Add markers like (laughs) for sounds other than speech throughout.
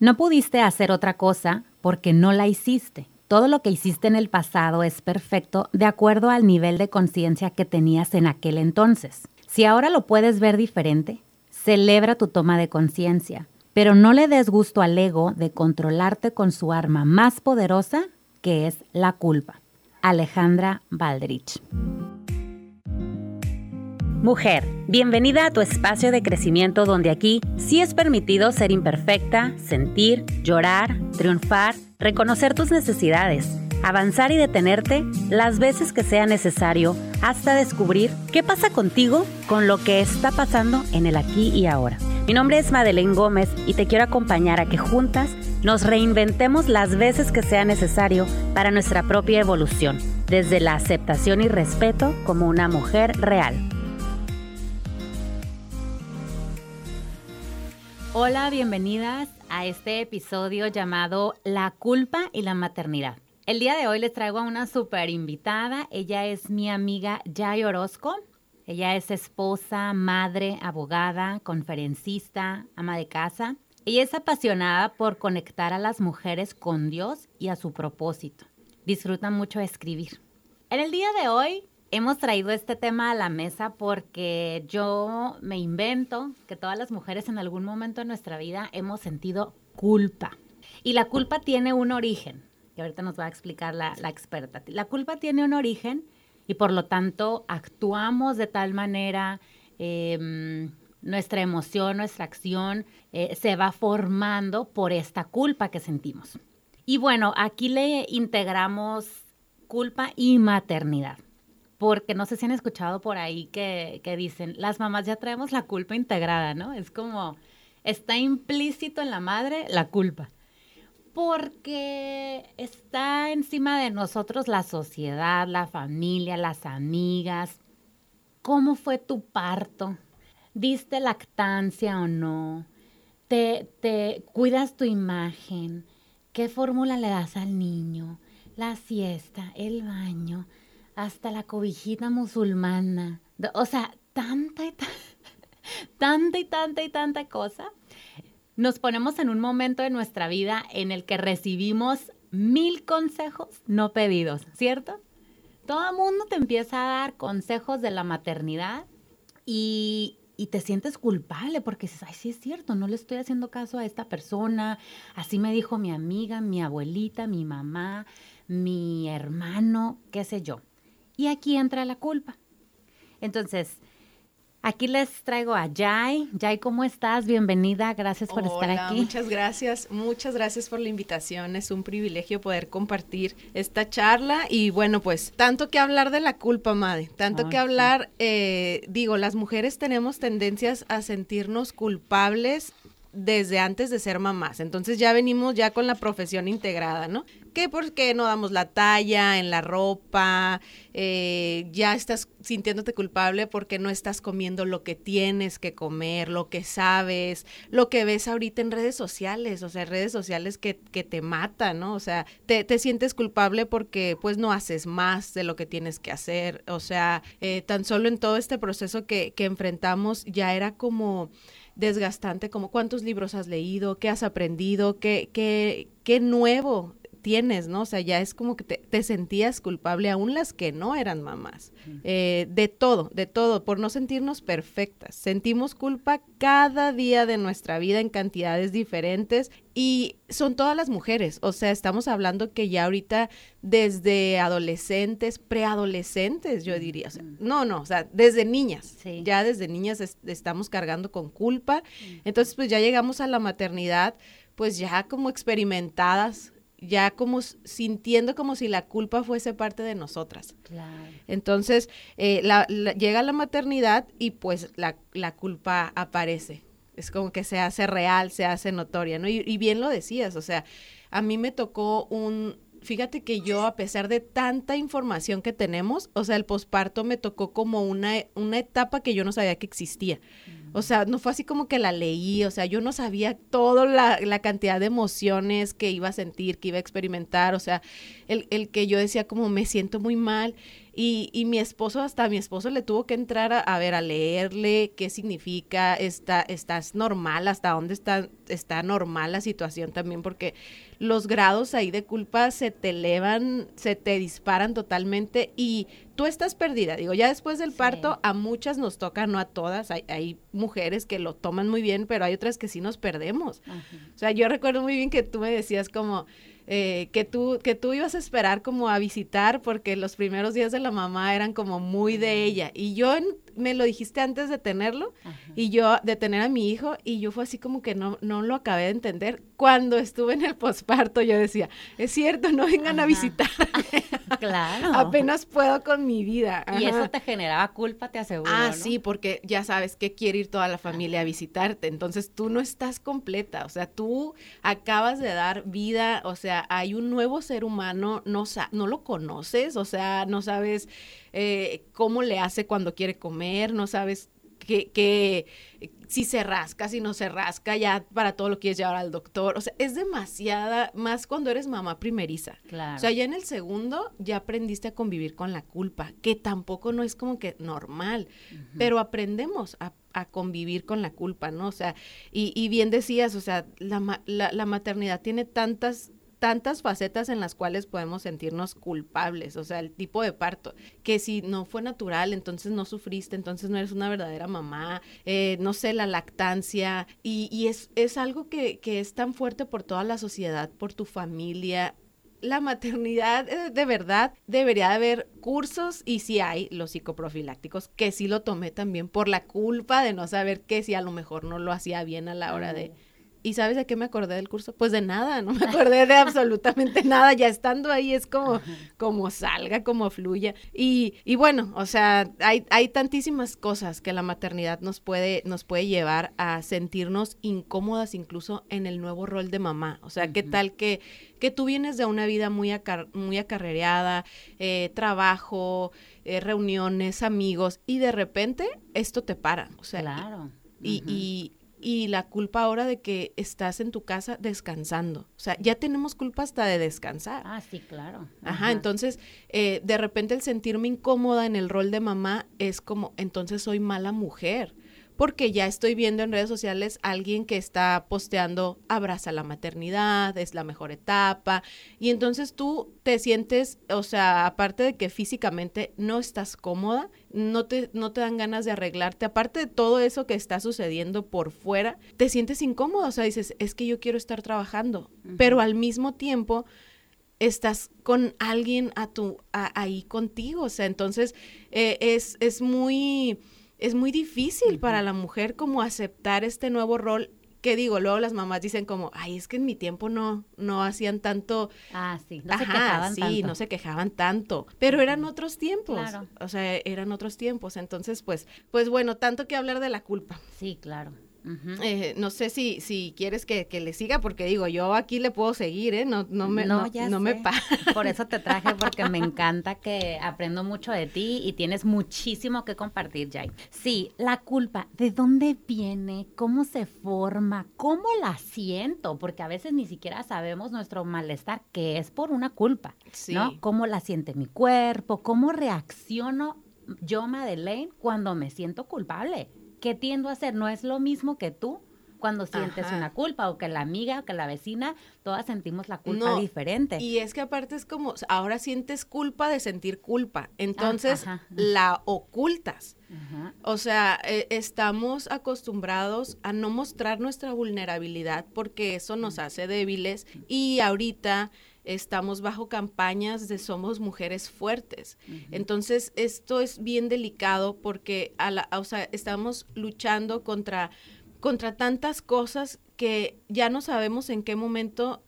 No pudiste hacer otra cosa porque no la hiciste. Todo lo que hiciste en el pasado es perfecto de acuerdo al nivel de conciencia que tenías en aquel entonces. Si ahora lo puedes ver diferente, celebra tu toma de conciencia, pero no le des gusto al ego de controlarte con su arma más poderosa, que es la culpa. Alejandra Baldrich. Mujer, bienvenida a tu espacio de crecimiento donde aquí sí es permitido ser imperfecta, sentir, llorar, triunfar, reconocer tus necesidades, avanzar y detenerte las veces que sea necesario hasta descubrir qué pasa contigo con lo que está pasando en el aquí y ahora. Mi nombre es Madeleine Gómez y te quiero acompañar a que juntas nos reinventemos las veces que sea necesario para nuestra propia evolución, desde la aceptación y respeto como una mujer real. Hola, bienvenidas a este episodio llamado La culpa y la maternidad. El día de hoy les traigo a una super invitada. Ella es mi amiga Jay Orozco. Ella es esposa, madre, abogada, conferencista, ama de casa. Ella es apasionada por conectar a las mujeres con Dios y a su propósito. Disfruta mucho escribir. En el día de hoy Hemos traído este tema a la mesa porque yo me invento que todas las mujeres en algún momento de nuestra vida hemos sentido culpa. Y la culpa tiene un origen, que ahorita nos va a explicar la, experta. La culpa tiene un origen y por lo tanto actuamos de tal manera, em, nuestra emoción, nuestra acción eh, se va formando por esta culpa que sentimos. Y bueno, aquí le integramos culpa y maternidad porque no sé si han escuchado por ahí que, dicen, las mamás ya traemos la culpa integrada, ¿no? Es como, está implícito en la madre la culpa, porque está encima de nosotros la sociedad, la familia, las amigas. ¿Cómo fue tu parto? ¿Diste lactancia o no? ¿Te, te cuidas tu imagen? ¿Qué fórmula le das al niño? La siesta, el baño hasta la cobijita musulmana. O sea, tanta y (laughs) tanta y tanta y tanta cosa. Nos ponemos en un momento de nuestra vida en el que recibimos mil consejos no pedidos, ¿cierto? Todo el mundo te empieza a dar consejos de la maternidad y, y te sientes culpable porque dices, ay, sí es cierto, no le estoy haciendo caso a esta persona, así me dijo mi amiga, mi abuelita, mi mamá, mi hermano, qué sé yo. Y aquí entra la culpa. Entonces, aquí les traigo a Jai. Jai, ¿cómo estás? Bienvenida, gracias por estar aquí. Muchas gracias, muchas gracias por la invitación. Es un privilegio poder compartir esta charla y bueno, pues tanto que hablar de la culpa, madre, tanto que hablar, eh, digo, las mujeres tenemos tendencias a sentirnos culpables desde antes de ser mamás. Entonces ya venimos ya con la profesión integrada, ¿no? Que porque no damos la talla en la ropa, eh, ya estás sintiéndote culpable porque no estás comiendo lo que tienes que comer, lo que sabes, lo que ves ahorita en redes sociales, o sea, redes sociales que, que te matan, ¿no? O sea, te, te, sientes culpable porque pues no haces más de lo que tienes que hacer, o sea, eh, tan solo en todo este proceso que, que enfrentamos ya era como desgastante, como cuántos libros has leído, qué has aprendido, qué, qué, qué nuevo tienes, ¿no? O sea, ya es como que te, sentías culpable, aún las que no eran mamás. Eh, de todo, de todo, por no sentirnos perfectas. Sentimos culpa cada día de nuestra vida en cantidades diferentes y son todas las mujeres. O sea, estamos hablando que ya ahorita desde adolescentes, preadolescentes, yo diría. O sea, no, no, o sea, desde niñas. Ya desde niñas estamos cargando con culpa. Entonces, pues ya llegamos a la maternidad pues ya como experimentadas ya como sintiendo como si la culpa fuese parte de nosotras. Entonces, eh, llega la maternidad y pues la, culpa aparece. Es como que se hace real, se hace notoria, ¿no? Y, bien lo decías, o sea, a mí me tocó un, fíjate que yo, a pesar de tanta información que tenemos, o sea, el posparto me tocó como una, una etapa que yo no sabía que existía. O sea, no fue así como que la leí, o sea, yo no sabía toda la, cantidad de emociones que iba a sentir, que iba a experimentar, o sea, el, el, que yo decía como me siento muy mal Y, y mi esposo, hasta mi esposo le tuvo que entrar a, a ver, a leerle qué significa, está, estás normal, hasta dónde está, está normal la situación también, porque los grados ahí de culpa se te elevan, se te disparan totalmente y tú estás perdida. Digo, ya después del parto a muchas nos toca, no a todas. Hay, hay, mujeres que lo toman muy bien, pero hay otras que sí nos perdemos. O sea, yo recuerdo muy bien que tú me decías como, eh, que, tú, que tú ibas a esperar como a visitar porque los primeros días de la mamá eran como muy de ella. Y yo me lo dijiste antes de tenerlo y yo de tener a mi hijo y yo fue así como que no, no lo acabé de entender. Cuando estuve en el posparto yo decía, es cierto, no vengan a visitar. (laughs) claro. Apenas puedo con mi vida. Y eso te generaba culpa, te aseguro. Ah, sí, porque ya sabes que quiere ir toda la familia a visitarte. Entonces tú no estás completa. O sea, tú acabas de dar vida, o sea, hay un nuevo ser humano, no, no lo conoces, o sea, no sabes eh, cómo le hace cuando quiere comer, no sabes que, si se rasca, si no se rasca, ya para todo lo quieres llevar al doctor. O sea, es demasiada, más cuando eres mamá primeriza. Claro. O sea, ya en el segundo ya aprendiste a convivir con la culpa, que tampoco no es como que normal, pero aprendemos a, convivir con la culpa, ¿no? O sea, y, bien decías, o sea, la, la maternidad tiene tantas tantas facetas en las cuales podemos sentirnos culpables, o sea, el tipo de parto, que si no fue natural, entonces no sufriste, entonces no eres una verdadera mamá, eh, no sé, la lactancia, y, es, es, algo que, que es tan fuerte por toda la sociedad, por tu familia, la maternidad eh, de verdad debería haber cursos y si hay los psicoprofilácticos, que sí lo tomé también por la culpa de no saber que si a lo mejor no lo hacía bien a la hora de, ¿Y sabes de qué me acordé del curso? Pues de nada, no me acordé de absolutamente nada. Ya estando ahí es como, como salga, como fluya. Y, y bueno, o sea, hay, hay tantísimas cosas que la maternidad nos puede, nos puede llevar a sentirnos incómodas incluso en el nuevo rol de mamá. O sea, ¿qué tal que, que tú vienes de una vida muy, muy acarreada, eh, trabajo, eh, reuniones, amigos, y de repente esto te para? O sea, claro. y, y, y la culpa ahora de que estás en tu casa descansando. O sea, ya tenemos culpa hasta de descansar. Ah, sí, claro. Ajá, entonces, eh, de repente el sentirme incómoda en el rol de mamá es como, entonces soy mala mujer porque ya estoy viendo en redes sociales a alguien que está posteando abraza la maternidad, es la mejor etapa, y entonces tú te sientes, o sea, aparte de que físicamente no estás cómoda, no te, no te dan ganas de arreglarte, aparte de todo eso que está sucediendo por fuera, te sientes incómoda, o sea, dices, es que yo quiero estar trabajando, pero al mismo tiempo estás con alguien a tu, ahí contigo, o sea, entonces eh, es, es muy es muy difícil para la mujer como aceptar este nuevo rol que digo, luego las mamás dicen como, ay, es que en mi tiempo no, no hacían tanto. Ah, sí, no se quejaban sí, no se quejaban tanto. Pero eran otros tiempos. Claro. O sea, eran otros tiempos. Entonces, pues, pues bueno, tanto que hablar de la culpa. Sí, claro. Eh, no sé si, si quieres que, le siga, porque digo, yo aquí le puedo seguir, ¿eh? No, no me, no, no, me Por eso te traje, (laughs) porque me encanta que aprendo mucho de ti y tienes muchísimo que compartir, Jay. Sí, la culpa, ¿de dónde viene? ¿Cómo se forma? ¿Cómo la siento? Porque a veces ni siquiera sabemos nuestro malestar, que es por una culpa, ¿no? ¿Cómo la siente mi cuerpo? ¿Cómo reacciono yo, Madeleine, cuando me siento culpable? ¿Qué tiendo a hacer? No es lo mismo que tú cuando sientes una culpa o que la amiga o que la vecina, todas sentimos la culpa diferente. Y es que aparte es como, ahora sientes culpa de sentir culpa, entonces la ocultas. O sea, e, estamos acostumbrados a no mostrar nuestra vulnerabilidad porque eso nos hace débiles y ahorita estamos bajo campañas de somos mujeres fuertes. Entonces, esto es bien delicado porque a la, o sea, estamos luchando contra, contra tantas cosas que ya no sabemos en qué momento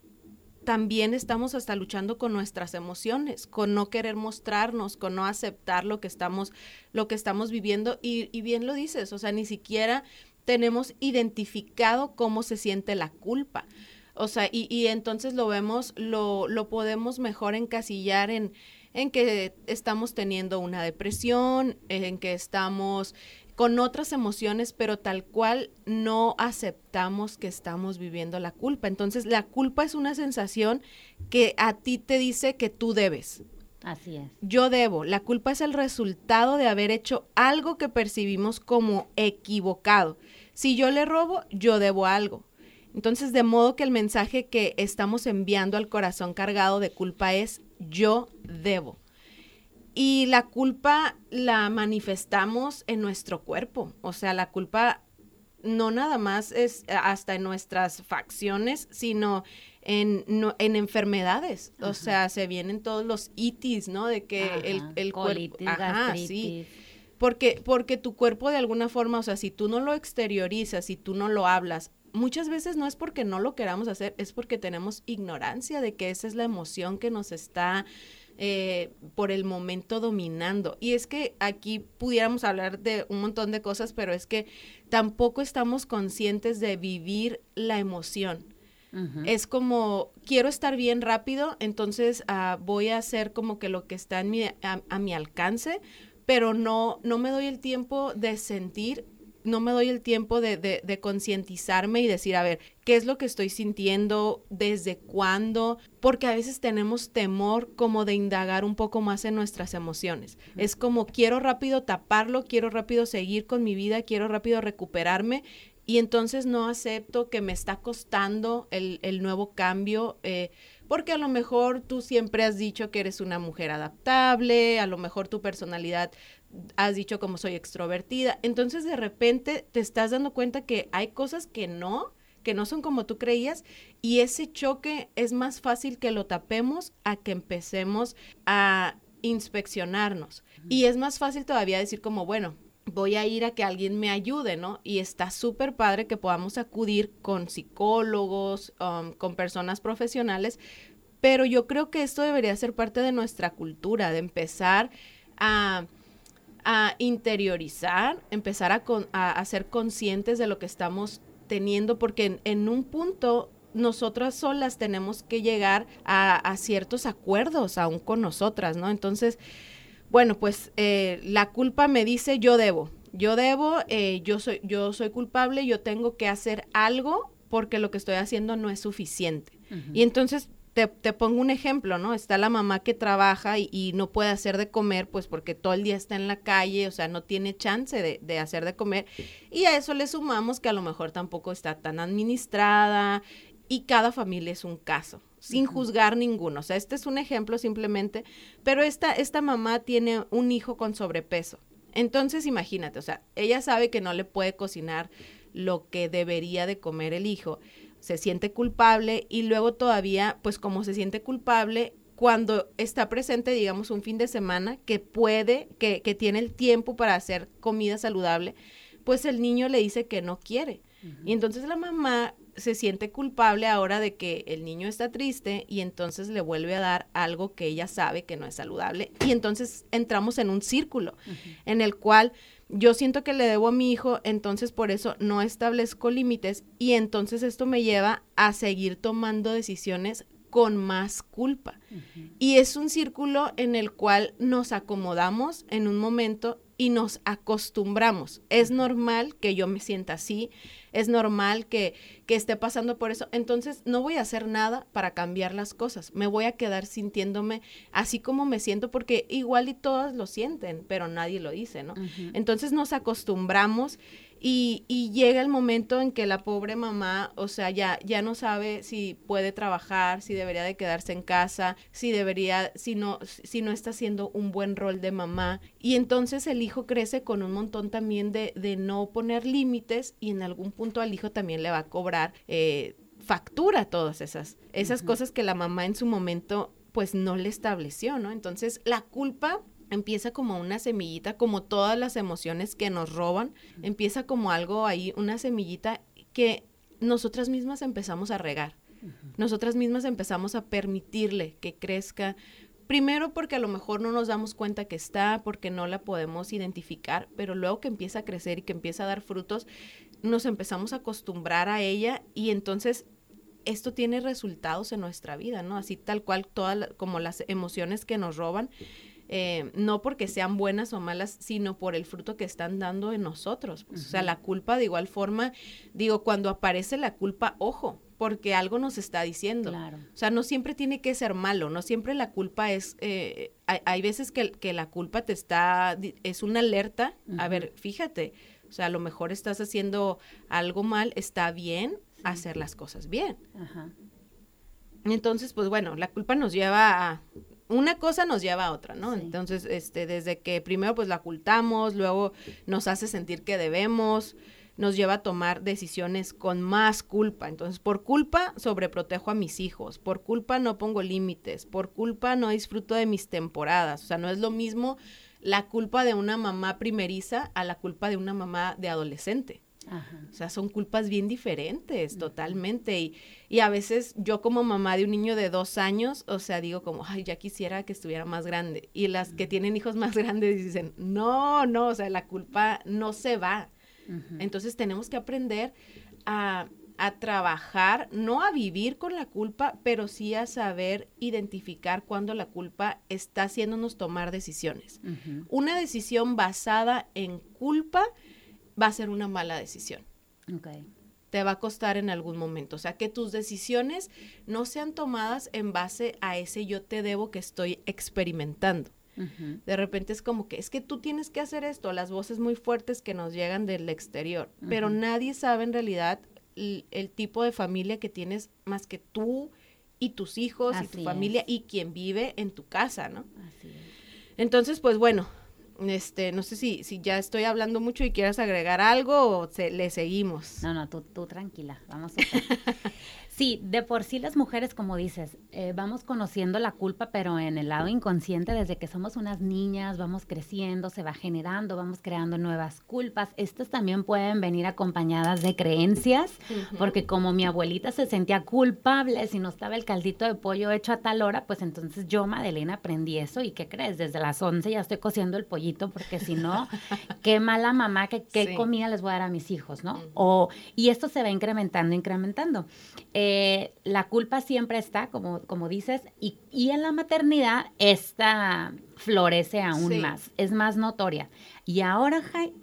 también estamos hasta luchando con nuestras emociones, con no querer mostrarnos, con no aceptar lo que estamos, lo que estamos viviendo. Y, y bien lo dices, o sea, ni siquiera tenemos identificado cómo se siente la culpa. O sea, y, y entonces lo vemos, lo, lo podemos mejor encasillar en, en que estamos teniendo una depresión, en que estamos con otras emociones, pero tal cual no aceptamos que estamos viviendo la culpa. Entonces, la culpa es una sensación que a ti te dice que tú debes. Así es. Yo debo. La culpa es el resultado de haber hecho algo que percibimos como equivocado. Si yo le robo, yo debo algo. Entonces, de modo que el mensaje que estamos enviando al corazón cargado de culpa es yo debo. Y la culpa la manifestamos en nuestro cuerpo. O sea, la culpa no nada más es hasta en nuestras facciones, sino en, en enfermedades. O sea, se vienen todos los itis, ¿no? De que el, el cuerpo... Ajá, sí. Porque, porque tu cuerpo de alguna forma, o sea, si tú no lo exteriorizas, si tú no lo hablas, muchas veces no es porque no lo queramos hacer, es porque tenemos ignorancia de que esa es la emoción que nos está eh, por el momento dominando. Y es que aquí pudiéramos hablar de un montón de cosas, pero es que tampoco estamos conscientes de vivir la emoción. Es como, quiero estar bien rápido, entonces ah, voy a hacer como que lo que está en mi, a, mi alcance, pero no, no me doy el tiempo de sentir no me doy el tiempo de, de, concientizarme y decir, a ver, ¿qué es lo que estoy sintiendo? ¿Desde cuándo? Porque a veces tenemos temor como de indagar un poco más en nuestras emociones. Es como quiero rápido taparlo, quiero rápido seguir con mi vida, quiero rápido recuperarme y entonces no acepto que me está costando el, el nuevo cambio. Eh, porque a lo mejor tú siempre has dicho que eres una mujer adaptable, a lo mejor tu personalidad has dicho como soy extrovertida, entonces de repente te estás dando cuenta que hay cosas que no, que no son como tú creías y ese choque es más fácil que lo tapemos a que empecemos a inspeccionarnos. Y es más fácil todavía decir como, bueno, voy a ir a que alguien me ayude, ¿no? Y está súper padre que podamos acudir con psicólogos, um, con personas profesionales, pero yo creo que esto debería ser parte de nuestra cultura, de empezar a a interiorizar, empezar a, a, ser conscientes de lo que estamos teniendo, porque en, un punto nosotras solas tenemos que llegar a, ciertos acuerdos aún con nosotras, ¿no? Entonces, bueno, pues eh, la culpa me dice yo debo, yo debo, eh, yo, soy, yo soy culpable, yo tengo que hacer algo porque lo que estoy haciendo no es suficiente. Y entonces te, pongo un ejemplo, ¿no? Está la mamá que trabaja y, no puede hacer de comer, pues porque todo el día está en la calle, o sea, no tiene chance de, de, hacer de comer. Y a eso le sumamos que a lo mejor tampoco está tan administrada y cada familia es un caso, sin juzgar ninguno. O sea, este es un ejemplo simplemente, pero esta, esta mamá tiene un hijo con sobrepeso. Entonces, imagínate, o sea, ella sabe que no le puede cocinar lo que debería de comer el hijo se siente culpable y luego todavía, pues como se siente culpable, cuando está presente, digamos, un fin de semana que puede, que, que tiene el tiempo para hacer comida saludable, pues el niño le dice que no quiere. Y entonces la mamá se siente culpable ahora de que el niño está triste y entonces le vuelve a dar algo que ella sabe que no es saludable. Y entonces entramos en un círculo en el cual yo siento que le debo a mi hijo, entonces por eso no establezco límites y entonces esto me lleva a seguir tomando decisiones con más culpa. Y es un círculo en el cual nos acomodamos en un momento y nos acostumbramos. Es normal que yo me sienta así, es normal que, que, esté pasando por eso. Entonces no voy a hacer nada para cambiar las cosas. Me voy a quedar sintiéndome así como me siento porque igual y todas lo sienten, pero nadie lo dice, ¿no? Entonces nos acostumbramos y, y, llega el momento en que la pobre mamá, o sea, ya, ya no sabe si puede trabajar, si debería de quedarse en casa, si debería, si no, si no está haciendo un buen rol de mamá. Y entonces el hijo crece con un montón también de, de no poner límites y en algún punto al hijo también le va a cobrar eh, factura todas esas, esas cosas que la mamá en su momento pues no le estableció, ¿no? Entonces la culpa empieza como una semillita, como todas las emociones que nos roban, empieza como algo ahí, una semillita que nosotras mismas empezamos a regar. Nosotras mismas empezamos a permitirle que crezca. Primero porque a lo mejor no nos damos cuenta que está, porque no la podemos identificar, pero luego que empieza a crecer y que empieza a dar frutos, nos empezamos a acostumbrar a ella y entonces esto tiene resultados en nuestra vida, ¿no? Así tal cual, todas como las emociones que nos roban, eh, no porque sean buenas o malas, sino por el fruto que están dando en nosotros. O sea, la culpa de igual forma, digo, cuando aparece la culpa, ojo, porque algo nos está diciendo. Claro. O sea, no siempre tiene que ser malo, no siempre la culpa es, eh, hay, hay, veces que, que, la culpa te está, es una alerta, uh -huh. a ver, fíjate, o sea, a lo mejor estás haciendo algo mal, está bien sí. hacer las cosas bien. Ajá. Entonces, pues bueno, la culpa nos lleva a, una cosa nos lleva a otra, ¿no? Sí. Entonces, este, desde que primero pues la ocultamos, luego nos hace sentir que debemos, nos lleva a tomar decisiones con más culpa. Entonces, por culpa sobreprotejo a mis hijos, por culpa no pongo límites, por culpa no disfruto de mis temporadas. O sea, no es lo mismo la culpa de una mamá primeriza a la culpa de una mamá de adolescente. Ajá. O sea, son culpas bien diferentes, totalmente. Y, y, a veces yo como mamá de un niño de dos años, o sea, digo como, ay, ya quisiera que estuviera más grande. Y las que tienen hijos más (laughs) grandes dicen, no, no, o sea, la culpa no se va. Entonces tenemos que aprender a, a trabajar, no a vivir con la culpa, pero sí a saber identificar cuando la culpa está haciéndonos tomar decisiones. Una decisión basada en culpa va a ser una mala decisión. Okay. Te va a costar en algún momento. O sea, que tus decisiones no sean tomadas en base a ese yo te debo que estoy experimentando. Uh -huh. De repente es como que es que tú tienes que hacer esto, las voces muy fuertes que nos llegan del exterior, uh -huh. pero nadie sabe en realidad el, el, tipo de familia que tienes más que tú y tus hijos Así y tu familia es. y quien vive en tu casa, ¿no? Así es. Entonces, pues bueno, este, no sé si, si ya estoy hablando mucho y quieras agregar algo o se, le seguimos. No, no, tú, tú tranquila, vamos a (laughs) Sí, de por sí las mujeres, como dices, eh, vamos conociendo la culpa, pero en el lado inconsciente, desde que somos unas niñas, vamos creciendo, se va generando, vamos creando nuevas culpas. Estas también pueden venir acompañadas de creencias, uh -huh. porque como mi abuelita se sentía culpable si no estaba el caldito de pollo hecho a tal hora, pues entonces yo, Madelena, aprendí eso. ¿Y qué crees? Desde las 11 ya estoy cociendo el pollito, porque si no, (laughs) qué mala mamá, qué, qué sí. comida les voy a dar a mis hijos, ¿no? Uh -huh. o, y esto se va incrementando, incrementando. Eh, la culpa siempre está, como, como dices, y, y, en la maternidad esta florece aún sí. más, es más notoria. Y ahora, Jai,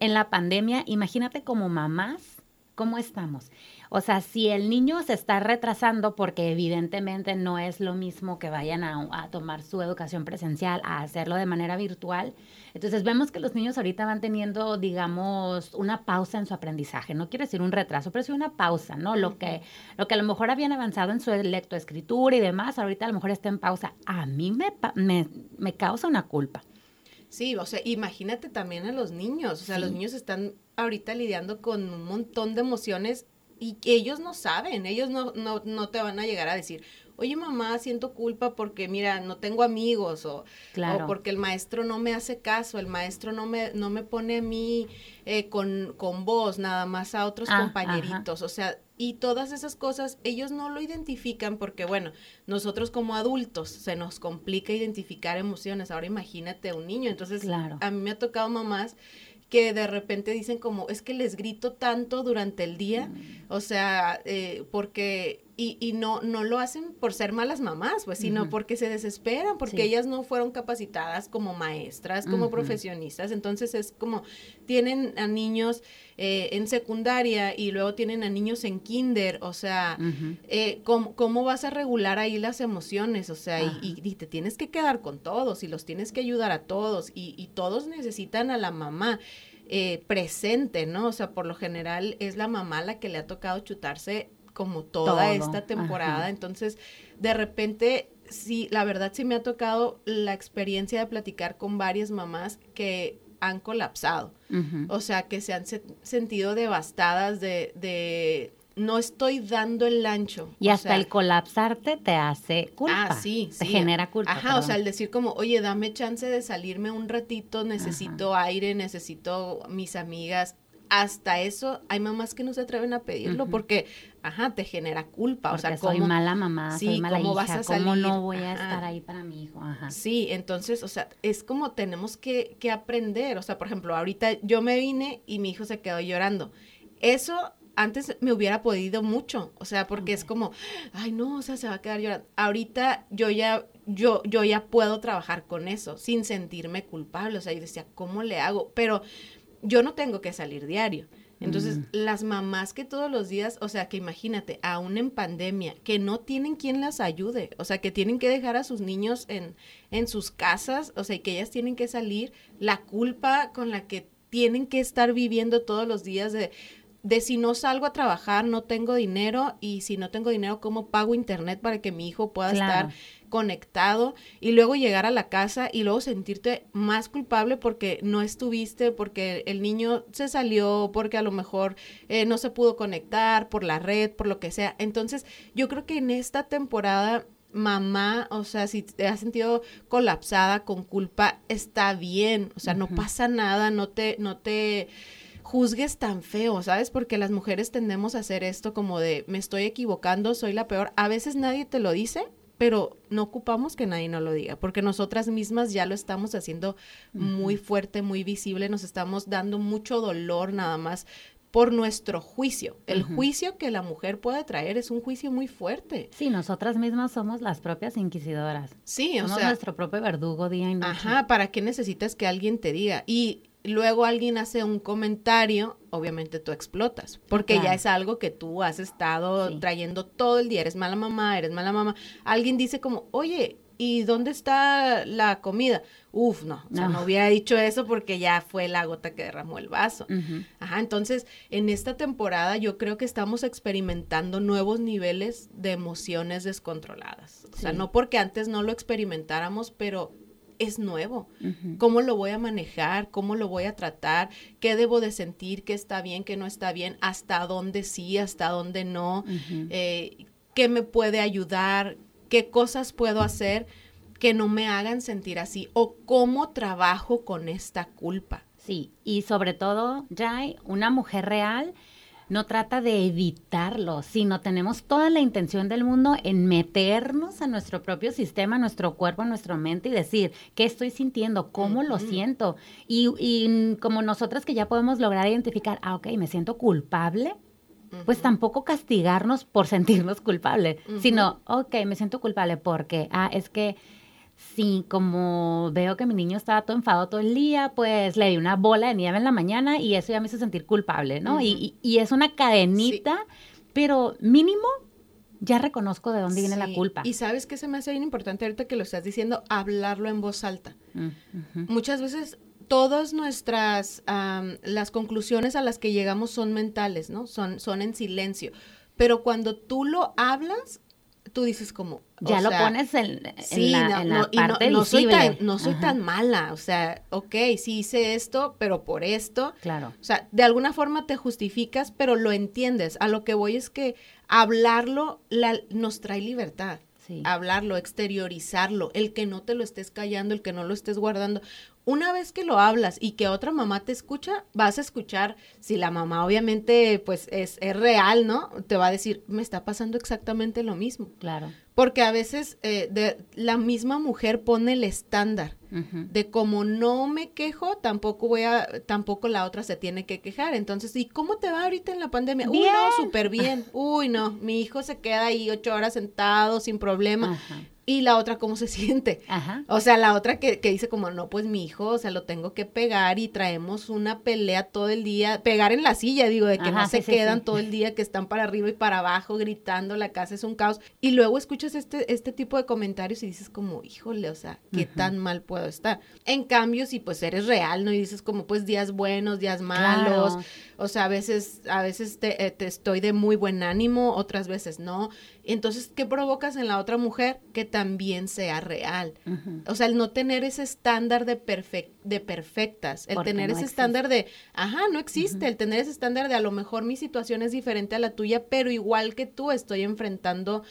en la pandemia, imagínate como mamás, ¿cómo estamos? O sea, si el niño se está retrasando porque evidentemente no es lo mismo que vayan a, a, tomar su educación presencial, a hacerlo de manera virtual, entonces vemos que los niños ahorita van teniendo, digamos, una pausa en su aprendizaje. No quiero decir un retraso, pero sí una pausa, ¿no? Lo que, lo que a lo mejor habían avanzado en su lectoescritura y demás, ahorita a lo mejor está en pausa. A mí me, me, me causa una culpa. Sí, o sea, imagínate también a los niños. O sea, sí. los niños están ahorita lidiando con un montón de emociones y ellos no saben, ellos no, no, no te van a llegar a decir, oye mamá, siento culpa porque mira, no tengo amigos o, claro. o porque el maestro no me hace caso, el maestro no me, no me pone a mí eh, con, con voz, nada más a otros ah, compañeritos, ajá. o sea, y todas esas cosas ellos no lo identifican porque, bueno, nosotros como adultos se nos complica identificar emociones, ahora imagínate un niño, entonces claro. a mí me ha tocado mamás que de repente dicen como, es que les grito tanto durante el día, mm. o sea, eh, porque, y, y, no, no lo hacen por ser malas mamás, pues, sino uh -huh. porque se desesperan, porque sí. ellas no fueron capacitadas como maestras, como uh -huh. profesionistas, entonces es como, tienen a niños eh, en secundaria y luego tienen a niños en kinder, o sea, uh -huh. eh, ¿cómo, ¿cómo, vas a regular ahí las emociones? O sea, y, y, y, te tienes que quedar con todos y los tienes que ayudar a todos y, y todos necesitan a la mamá. Eh, presente, ¿no? O sea, por lo general es la mamá la que le ha tocado chutarse como toda Todo. esta temporada. Ajá. Entonces, de repente, sí, la verdad sí me ha tocado la experiencia de platicar con varias mamás que han colapsado. Uh -huh. O sea, que se han se sentido devastadas de, de no estoy dando el ancho. Y hasta sea, el colapsarte te hace culpa. Ah, sí, Te sí. genera culpa. Ajá, perdón. o sea, el decir como, oye, dame chance de salirme un ratito, necesito Ajá. aire, necesito mis amigas. Hasta eso, hay mamás que no se atreven a pedirlo uh -huh. porque, ajá, te genera culpa. Porque o sea, soy ¿cómo, mala mamá, sí, soy mala ¿cómo hija, vas a salir? ¿cómo no voy a ajá. estar ahí para mi hijo? Ajá. Sí, entonces, o sea, es como tenemos que, que aprender. O sea, por ejemplo, ahorita yo me vine y mi hijo se quedó llorando. Eso antes me hubiera podido mucho, o sea, porque okay. es como, ay no, o sea, se va a quedar llorando. Ahorita yo ya, yo, yo ya puedo trabajar con eso, sin sentirme culpable, o sea, yo decía, ¿cómo le hago? Pero yo no tengo que salir diario. Entonces, las mamás que todos los días, o sea, que imagínate, aún en pandemia, que no tienen quien las ayude, o sea, que tienen que dejar a sus niños en, en sus casas, o sea, y que ellas tienen que salir, la culpa con la que tienen que estar viviendo todos los días de, de si no salgo a trabajar, no tengo dinero y si no tengo dinero, ¿cómo pago internet para que mi hijo pueda estar conectado y luego llegar a la casa y luego sentirte más culpable porque no estuviste, porque el niño se salió, porque a lo mejor eh, no se pudo conectar por la red, por lo que sea. Entonces, yo creo que en esta temporada mamá, o sea, si te has sentido colapsada con culpa, está bien, o sea, no pasa nada, no te, no te juzgues tan feo, ¿sabes? Porque las mujeres tendemos a hacer esto como de me estoy equivocando, soy la peor. A veces nadie te lo dice, pero no ocupamos que nadie nos lo diga, porque nosotras mismas ya lo estamos haciendo muy fuerte, muy visible, nos estamos dando mucho dolor nada más por nuestro juicio. El juicio que la mujer puede traer es un juicio muy fuerte. Sí, nosotras mismas somos las propias inquisidoras. Sí, o sea. nuestro propio verdugo día y noche. Ajá, ¿para qué necesitas que alguien te diga? Y luego alguien hace un comentario, obviamente tú explotas, porque ya es algo que tú has estado trayendo todo el día, eres mala mamá, eres mala mamá. Alguien dice como, oye, ¿y dónde está la comida? Uf, no, o sea, no, hubiera dicho eso porque ya fue la gota que derramó el vaso. Ajá, entonces, en esta temporada yo creo que estamos experimentando nuevos niveles de emociones descontroladas. O sea, no porque antes no lo experimentáramos, pero es nuevo. ¿Cómo lo voy a manejar? ¿Cómo lo voy a tratar? ¿Qué debo de sentir? ¿Qué está bien? ¿Qué no está bien? ¿Hasta dónde sí? ¿Hasta dónde no? Eh, ¿Qué me puede ayudar? ¿Qué cosas puedo hacer que no me hagan sentir así? ¿O cómo trabajo con esta culpa? Sí, y sobre todo, Jai, una mujer real no trata de evitarlo, sino tenemos toda la intención del mundo en meternos a nuestro propio sistema, a nuestro cuerpo, a nuestra mente y decir, ¿qué estoy sintiendo? ¿Cómo lo siento? Y, y, como nosotras que ya podemos lograr identificar, ah, ok, me siento culpable, pues tampoco castigarnos por (laughs) sentirnos culpables, sino, ok, me siento culpable porque, ah, es que Sí, como veo que mi niño estaba todo enfadado todo el día, pues le di una bola de nieve en la mañana y eso ya me hizo sentir culpable, ¿no? y, y, es una cadenita, pero mínimo ya reconozco de dónde viene la culpa. Y sabes que se me hace bien importante ahorita que lo estás diciendo, hablarlo en voz alta. Mm, Muchas veces todas nuestras, las conclusiones a las que llegamos son mentales, ¿no? Son, son en silencio. Pero cuando tú lo hablas, tú dices como... Ya lo pones en, la, no, parte no, Soy tan, no soy tan mala, o sea, ok, sí hice esto, pero por esto. Claro. O sea, de alguna forma te justificas, pero lo entiendes. A lo que voy es que hablarlo la, nos trae libertad. Sí. Hablarlo, exteriorizarlo, el que no te lo estés callando, el que no lo estés guardando una vez que lo hablas y que otra mamá te escucha, vas a escuchar, si la mamá obviamente pues es, es real, ¿no? Te va a decir, me está pasando exactamente lo mismo. Claro. Porque a veces eh, de, la misma mujer pone el estándar de como no me quejo, tampoco voy a, tampoco la otra se tiene que quejar. Entonces, ¿y cómo te va ahorita en la pandemia? Uy, no, súper bien. (laughs) Uy, no, mi hijo se queda ahí ocho horas sentado sin problema. Ajá y la otra cómo se (laughs) siente. Ajá. O sea, la otra que, que, dice como, no, pues mi hijo, o sea, lo tengo que pegar y traemos una pelea todo el día, pegar en la silla, digo, de que no se quedan todo el día, que están para arriba y para abajo gritando, la casa es un caos. Y luego escuchas este, este tipo de comentarios y dices como, híjole, o sea, qué tan mal puedo estar. En cambio, si pues eres real, ¿no? Y dices como, pues días buenos, días malos, o sea, a veces, a veces te, eh, te estoy de muy buen ánimo, otras veces no. Entonces, ¿qué provocas en la otra mujer? Que también sea real. O sea, el no tener ese estándar de, de perfectas, el tener ese estándar de, ajá, no existe, el tener ese estándar de a lo mejor mi situación es diferente a la tuya, pero igual que tú estoy enfrentando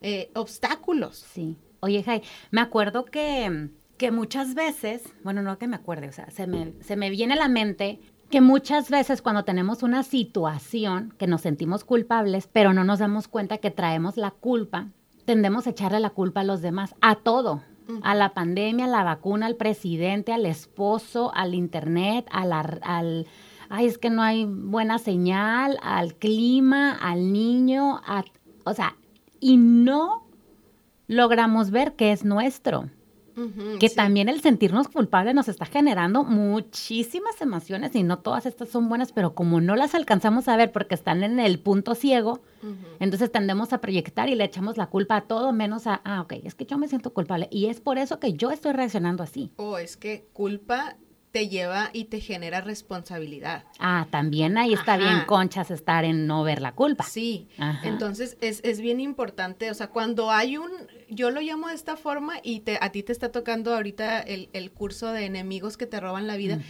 eh, obstáculos. Sí. Oye, Jai, me acuerdo que, que muchas veces, bueno, no que me acuerde, o sea, se me, se me viene a la mente que muchas veces cuando tenemos una situación que nos sentimos culpables, pero no nos damos cuenta que traemos la culpa, tendemos a echarle la culpa a los demás, a todo, a la pandemia, a la vacuna, al presidente, al esposo, al internet, al, al ay, es que no hay buena señal, al clima, al niño, o sea, y no logramos ver que es nuestro. Que también el sentirnos culpables nos está generando muchísimas emociones y no todas estas son buenas, pero como no las alcanzamos a ver porque están en el punto ciego, entonces tendemos a proyectar y le echamos la culpa a todo menos a, ah, ok, es que yo me siento culpable y es por eso que yo estoy reaccionando así. O es que culpa te lleva y te genera responsabilidad. Ah, también ahí está bien conchas estar en no ver la culpa. Sí, entonces es, es, bien importante, o sea, cuando hay un, yo lo llamo de esta forma y te, a ti te está tocando ahorita el, el curso de enemigos que te roban la vida.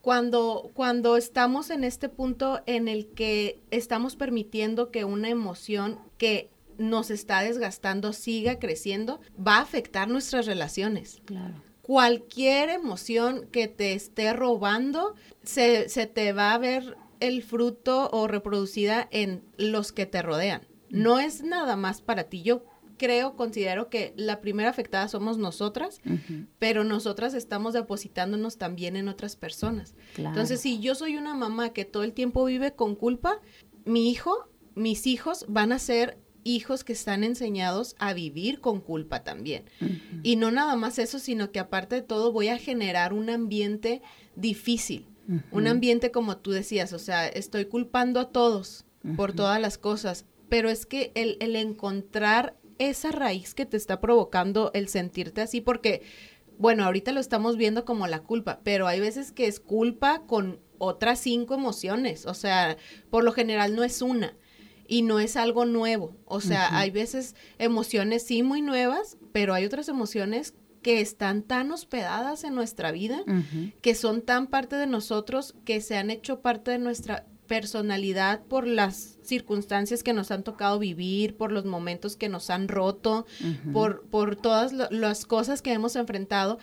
Cuando, cuando estamos en este punto en el que estamos permitiendo que una emoción que nos está desgastando siga creciendo, va a afectar nuestras relaciones. Claro cualquier emoción que te esté robando, se, te va a ver el fruto o reproducida en los que te rodean. No es nada más para ti. Yo creo, considero que la primera afectada somos nosotras, pero nosotras estamos depositándonos también en otras personas. Entonces, si yo soy una mamá que todo el tiempo vive con culpa, mi hijo, mis hijos van a ser hijos que están enseñados a vivir con culpa también. Y no nada más eso, sino que aparte de todo voy a generar un ambiente difícil, un ambiente como tú decías, o sea, estoy culpando a todos por todas las cosas, pero es que el, el encontrar esa raíz que te está provocando el sentirte así, porque, bueno, ahorita lo estamos viendo como la culpa, pero hay veces que es culpa con otras cinco emociones, o sea, por lo general no es una y no es algo nuevo. O sea, hay veces emociones sí muy nuevas, pero hay otras emociones que están tan hospedadas en nuestra vida, que son tan parte de nosotros, que se han hecho parte de nuestra personalidad por las circunstancias que nos han tocado vivir, por los momentos que nos han roto, por, por todas las cosas que hemos enfrentado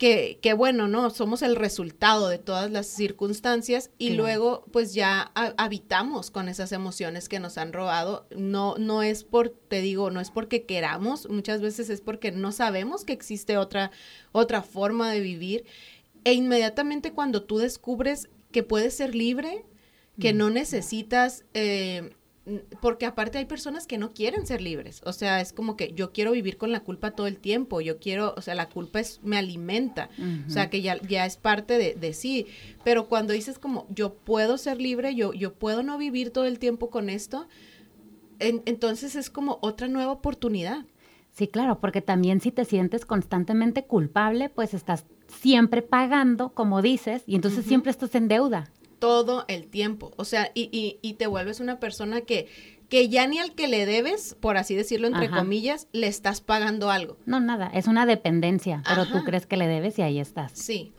que, bueno, ¿no? Somos el resultado de todas las circunstancias y luego pues ya habitamos con esas emociones que nos han robado. No, no es por, te digo, no es porque queramos, muchas veces es porque no sabemos que existe otra, otra forma de vivir. E inmediatamente cuando tú descubres que puedes ser libre, que no necesitas eh, porque aparte hay personas que no quieren ser libres, o sea, es como que yo quiero vivir con la culpa todo el tiempo, yo quiero, o sea, la culpa es, me alimenta, o sea, que ya, ya es parte de, de, sí, pero cuando dices como yo puedo ser libre, yo, yo puedo no vivir todo el tiempo con esto, entonces es como otra nueva oportunidad. Sí, claro, porque también si te sientes constantemente culpable, pues estás siempre pagando, como dices, y entonces siempre estás en deuda todo el tiempo. O sea, y, y, te vuelves una persona que, que ya ni al que le debes, por así decirlo, entre comillas, le estás pagando algo. No, nada, es una dependencia, pero tú crees que le debes y ahí estás. Sí,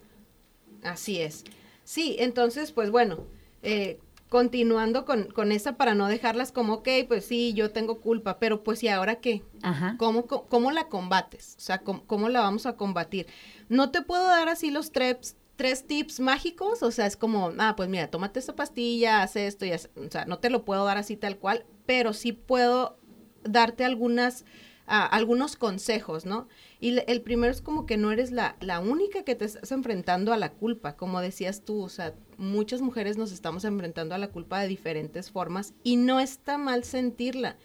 así es. Sí, entonces, pues bueno, eh, continuando con, con esa para no dejarlas como, ok, pues sí, yo tengo culpa, pero pues ¿y ahora qué? Ajá. ¿Cómo, cómo, la combates? O sea, ¿cómo, ¿cómo, la vamos a combatir? No te puedo dar así los tres, tres tips mágicos, o sea, es como, ah, pues mira, tómate esta pastilla, haz esto y o sea, no te lo puedo dar así tal cual, pero sí puedo darte algunas, ah, algunos consejos, ¿no? Y el primero es como que no eres la, la única que te estás enfrentando a la culpa, como decías tú, o sea, muchas mujeres nos estamos enfrentando a la culpa de diferentes formas y no está mal sentirla.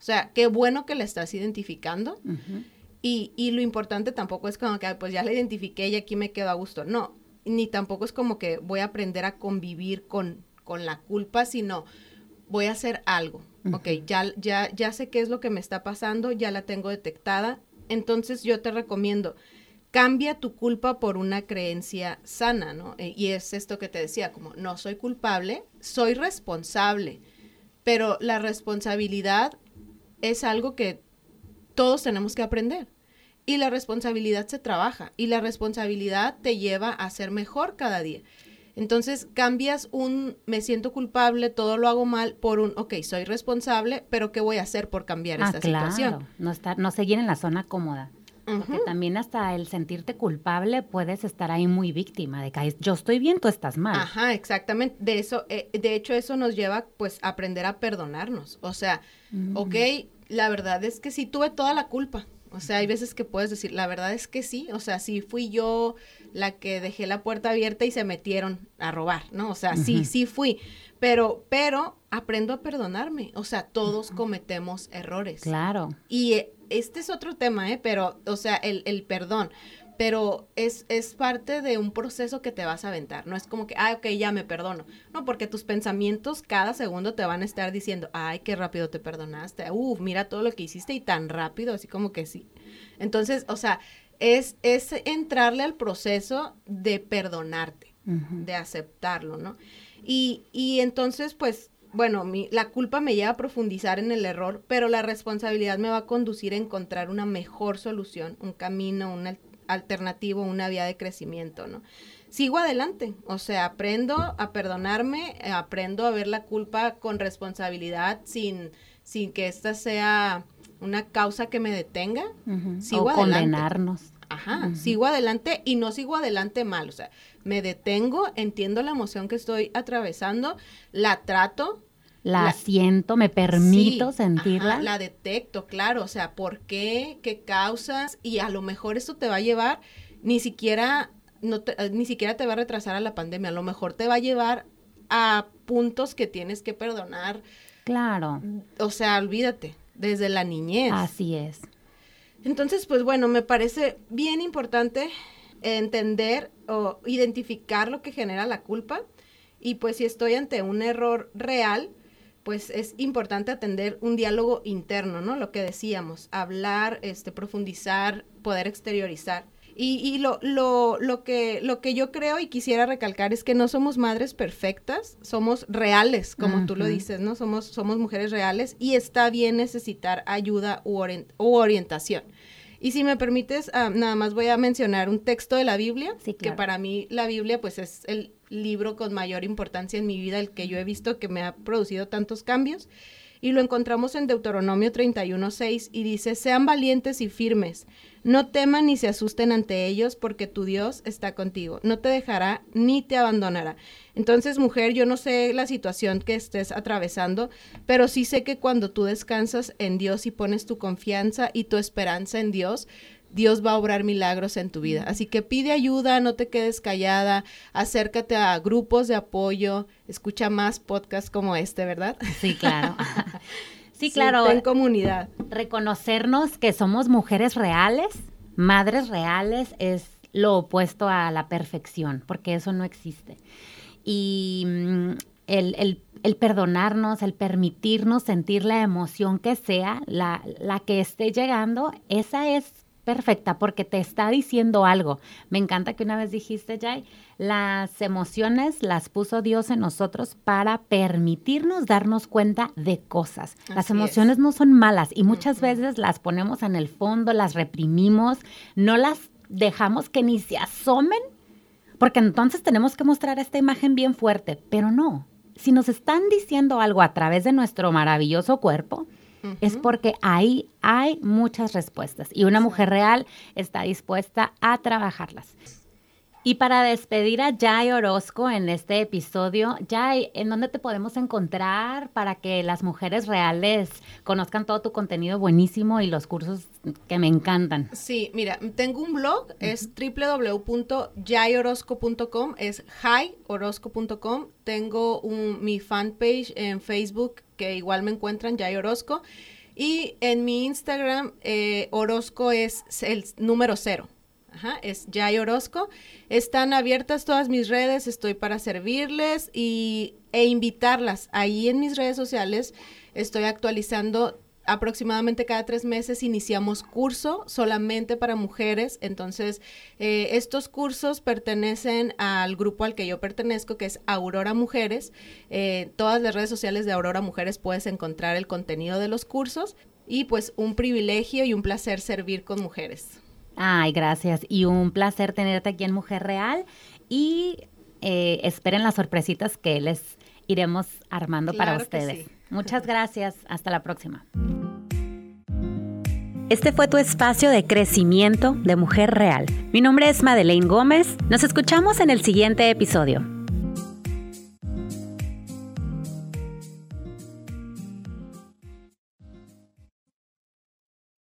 O sea, qué bueno que la estás identificando. y, y, lo importante tampoco es como que, pues ya la identifiqué y aquí me quedo a gusto. No, ni tampoco es como que voy a aprender a convivir con, con la culpa, sino voy a hacer algo. Ok, ya, ya, ya sé qué es lo que me está pasando, ya la tengo detectada. Entonces yo te recomiendo, cambia tu culpa por una creencia sana, ¿no? Eh, y es esto que te decía, como no soy culpable, soy responsable, pero la responsabilidad es algo que todos tenemos que aprender. Y la responsabilidad se trabaja y la responsabilidad te lleva a ser mejor cada día. Entonces cambias un me siento culpable, todo lo hago mal por un ok, soy responsable, pero ¿qué voy a hacer por cambiar ah, esta situación? No, estar, no seguir en la zona cómoda. Porque también hasta el sentirte culpable puedes estar ahí muy víctima de que yo estoy bien, tú estás mal. Ajá, exactamente. De eso, eh, de hecho, eso nos lleva pues a aprender a perdonarnos. O sea, ok, la verdad es que sí tuve toda la culpa. O sea, hay veces que puedes decir, la verdad es que sí, o sea, sí fui yo la que dejé la puerta abierta y se metieron a robar, ¿no? O sea, sí, sí fui, pero, pero aprendo a perdonarme, o sea, todos cometemos errores. Claro. Y eh, este es otro tema, ¿eh? Pero, o sea, el, el perdón, pero es, es parte de un proceso que te vas a aventar. No es como que, ah, ok, ya me perdono. No, porque tus pensamientos cada segundo te van a estar diciendo, ay, qué rápido te perdonaste. Uf, mira todo lo que hiciste y tan rápido, así como que sí. Entonces, o sea, es, es entrarle al proceso de perdonarte, de aceptarlo, ¿no? Y, y entonces, pues, bueno, mi, la culpa me lleva a profundizar en el error, pero la responsabilidad me va a conducir a encontrar una mejor solución, un camino, una alternativo, una vía de crecimiento, ¿no? Sigo adelante, o sea, aprendo a perdonarme, aprendo a ver la culpa con responsabilidad sin, sin que esta sea una causa que me detenga. Sigo o adelante. condenarnos. Ajá, sigo adelante y no sigo adelante mal, o sea, me detengo, entiendo la emoción que estoy atravesando, la trato, la, siento, me permito sentirla. la detecto, claro, o sea, ¿por qué? ¿Qué causas? Y a lo mejor esto te va a llevar, ni siquiera, no eh, ni siquiera te va a retrasar a la pandemia, a lo mejor te va a llevar a puntos que tienes que perdonar. Claro. O sea, olvídate, desde la niñez. Así es. Entonces, pues bueno, me parece bien importante entender o identificar lo que genera la culpa y pues si estoy ante un error real, pues es importante atender un diálogo interno, ¿no? Lo que decíamos, hablar, este, profundizar, poder exteriorizar. Y, y lo, lo, lo, que, lo que yo creo y quisiera recalcar es que no somos madres perfectas, somos reales, como tú lo dices, ¿no? Somos, somos mujeres reales y está bien necesitar ayuda u, orientación. Y si me permites, ah, nada más voy a mencionar un texto de la Biblia, que para mí la Biblia pues es el libro con mayor importancia en mi vida, el que yo he visto que me ha producido tantos cambios. Y lo encontramos en Deuteronomio 31.6 y dice, sean valientes y firmes, no teman ni se asusten ante ellos, porque tu Dios está contigo, no te dejará ni te abandonará. Entonces, mujer, yo no sé la situación que estés atravesando, pero sí sé que cuando tú descansas en Dios y pones tu confianza y tu esperanza en Dios, Dios va a obrar milagros en tu vida. Así que pide ayuda, no te quedes callada, acércate a grupos de apoyo, escucha más podcasts como este, ¿verdad? Sí, claro. (laughs) Sí, claro. en comunidad. Reconocernos que somos mujeres reales, madres reales, es lo opuesto a la perfección, porque eso no existe. Y mm, el, perdonarnos, el permitirnos sentir la emoción que sea, la, la que esté llegando, esa es perfecta porque te está diciendo algo. Me encanta que una vez dijiste, Jay, las emociones las puso Dios en nosotros para permitirnos darnos cuenta de cosas. las emociones no son malas y muchas veces las ponemos en el fondo, las reprimimos, no las dejamos que ni se asomen, porque entonces tenemos que mostrar esta imagen bien fuerte, pero no. Si nos están diciendo algo a través de nuestro maravilloso cuerpo, es porque ahí hay muchas respuestas y una mujer real está dispuesta a trabajarlas. Y para despedir a Jai Orozco en este episodio, Jai, ¿en dónde te podemos encontrar para que las mujeres reales conozcan todo tu contenido buenísimo y los cursos que me encantan? Sí, mira, tengo un blog, es www.jayorozco.com, es hiorozco.com. Tengo un, mi fanpage en Facebook que igual me encuentran, Jai Orozco. Y en mi Instagram, eh, Orozco es el número cero. Ajá, es Jay Orozco. Están abiertas todas mis redes, estoy para servirles y, e invitarlas. Ahí en mis redes sociales estoy actualizando aproximadamente cada tres meses iniciamos curso solamente para mujeres. Entonces, eh, estos cursos pertenecen al grupo al que yo pertenezco, que es Aurora Mujeres. Eh, todas las redes sociales de Aurora Mujeres puedes encontrar el contenido de los cursos y pues un privilegio y un placer servir con mujeres. Ay, gracias. Y un placer tenerte aquí en Mujer Real y eh, esperen las sorpresitas que les iremos armando para ustedes. Muchas (laughs) gracias. Hasta la próxima. Este fue tu espacio de crecimiento de mujer real. Mi nombre es Madeleine Gómez. Nos escuchamos en el siguiente episodio.